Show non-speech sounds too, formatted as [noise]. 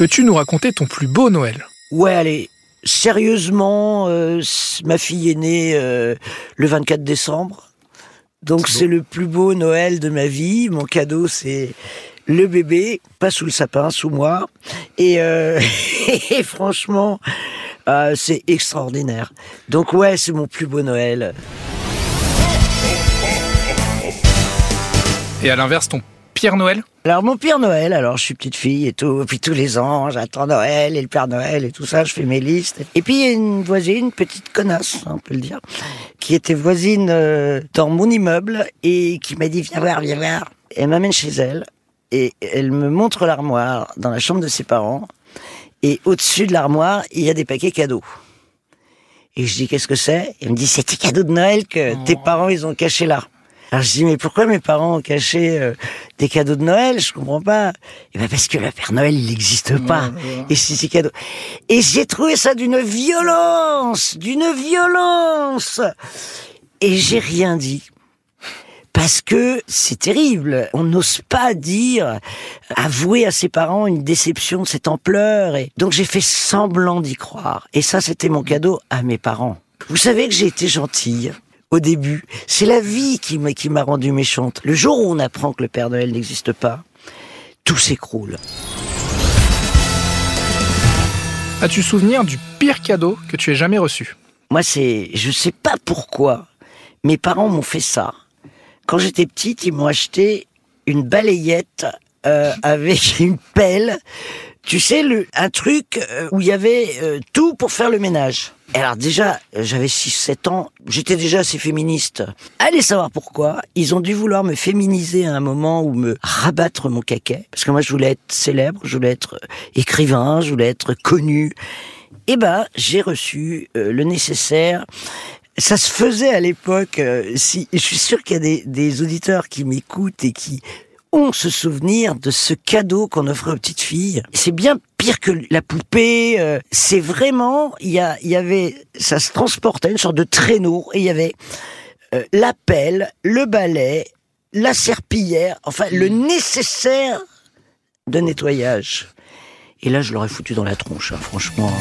Peux-tu nous raconter ton plus beau Noël? Ouais, allez, sérieusement, euh, ma fille est née euh, le 24 décembre. Donc C'est le plus beau Noël de ma vie. Mon cadeau, c'est le bébé, pas sous le sapin, sous moi. Et, euh, [laughs] et franchement, c'est extraordinaire. Donc ouais, c'est mon plus beau Noël. Et à l'inverse, ton Père Noël Alors mon Père Noël, alors je suis petite fille et tout, puis tous les ans j'attends Noël et le Père Noël et tout ça, je fais mes listes. Et puis il y a une voisine, une petite connasse, on peut le dire, qui était voisine euh, dans mon immeuble et qui m'a dit viens voir, viens voir. Elle m'amène chez elle et elle me montre l'armoire dans la chambre de ses parents et au-dessus de l'armoire il y a des paquets cadeaux. Et je dis qu'est-ce que c'est? Elle me dit c'est tes cadeaux de Noël que tes parents ils ont cachés là. Alors je dis mais pourquoi mes parents ont caché euh, des cadeaux de Noël? Je comprends pas. Et ben parce que le Père Noël il n'existe pas. Et c'est ces cadeaux. Et j'ai trouvé ça d'une violence, d'une violence. Et j'ai rien dit. Parce que c'est terrible. On n'ose pas dire, avouer à ses parents une déception de cette ampleur. Et donc j'ai fait semblant d'y croire. Et ça, c'était mon cadeau à mes parents. Vous savez que j'ai été gentille au début. C'est la vie qui m'a qui m'a rendue méchante. Le jour où on apprend que le Père Noël n'existe pas, tout s'écroule. As-tu souvenir du pire cadeau que tu aies jamais reçu? Moi, c'est, je sais pas pourquoi, mes parents m'ont fait ça. Quand j'étais petite, ils m'ont acheté une balayette euh, [laughs] avec une pelle. Tu sais, le, un truc euh, où il y avait euh, tout pour faire le ménage. Alors déjà, euh, j'avais 6-7 ans, j'étais déjà assez féministe. Allez savoir pourquoi, ils ont dû vouloir me féminiser à un moment ou me rabattre mon caquet. Parce que moi, je voulais être célèbre, je voulais être euh, écrivain, je voulais être connu. Eh ben, j'ai reçu euh, le nécessaire. Ça se faisait à l'époque. euh, si, je suis sûr qu'il y a des, des auditeurs qui m'écoutent et qui ont ce souvenir de ce cadeau qu'on offrait aux petites filles. C'est bien pire que la poupée. euh, c'est vraiment, il y, a, il y avait, ça se transportait une sorte de traîneau et il y avait euh, la pelle, le balai, la serpillière, enfin le nécessaire de nettoyage. Et là, je l'aurais foutu dans la tronche, hein, franchement.